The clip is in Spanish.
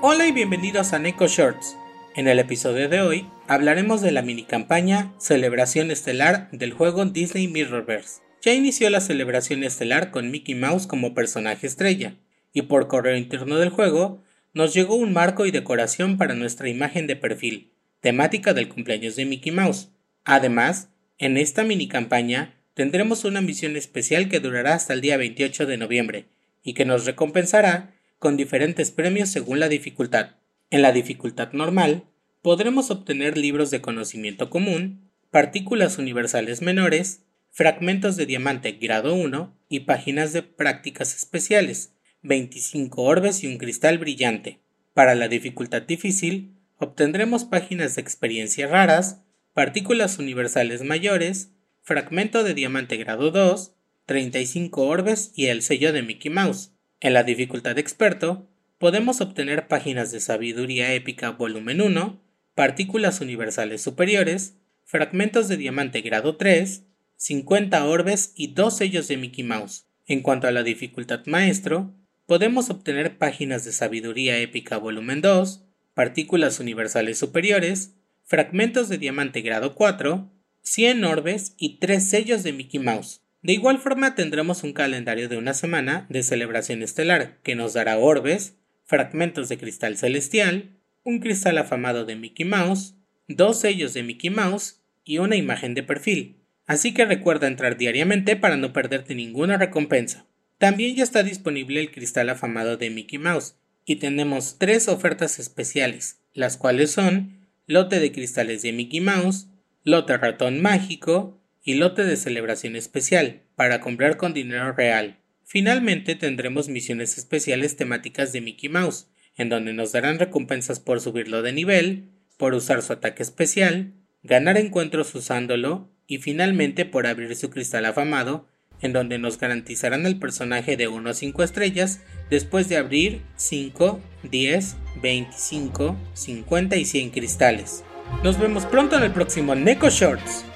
Hola y bienvenidos a Neko Shorts. En el episodio de hoy hablaremos de la mini campaña Celebración Estelar del juego Disney Mirrorverse. Ya inició la celebración estelar con Mickey Mouse como personaje estrella, y por correo interno del juego nos llegó un marco y decoración para nuestra imagen de perfil, temática del cumpleaños de Mickey Mouse. Además, en esta mini campaña tendremos una misión especial que durará hasta el día 28 de noviembre y que nos recompensará con diferentes premios según la dificultad. En la dificultad normal, podremos obtener libros de conocimiento común, partículas universales menores, fragmentos de diamante grado 1 y páginas de prácticas especiales, 25 orbes y un cristal brillante. Para la dificultad difícil, obtendremos páginas de experiencia raras, partículas universales mayores, fragmento de diamante grado 2, 35 orbes y el sello de Mickey Mouse. En la dificultad experto, podemos obtener páginas de sabiduría épica volumen 1, partículas universales superiores, fragmentos de diamante grado 3, 50 orbes y dos sellos de Mickey Mouse. En cuanto a la dificultad maestro, podemos obtener páginas de sabiduría épica volumen 2, partículas universales superiores, fragmentos de diamante grado 4, 100 orbes y 3 sellos de Mickey Mouse. De igual forma tendremos un calendario de una semana de celebración estelar que nos dará orbes, fragmentos de cristal celestial, un cristal afamado de Mickey Mouse, dos sellos de Mickey Mouse y una imagen de perfil. Así que recuerda entrar diariamente para no perderte ninguna recompensa. También ya está disponible el cristal afamado de Mickey Mouse y tenemos tres ofertas especiales, las cuales son lote de cristales de Mickey Mouse, lote ratón mágico y lote de celebración especial para comprar con dinero real. Finalmente tendremos misiones especiales temáticas de Mickey Mouse, en donde nos darán recompensas por subirlo de nivel, por usar su ataque especial, ganar encuentros usándolo y finalmente por abrir su cristal afamado, en donde nos garantizarán el personaje de 1 a 5 estrellas después de abrir 5, 10, 25, 50 y 100 cristales. Nos vemos pronto en el próximo Neko Shorts.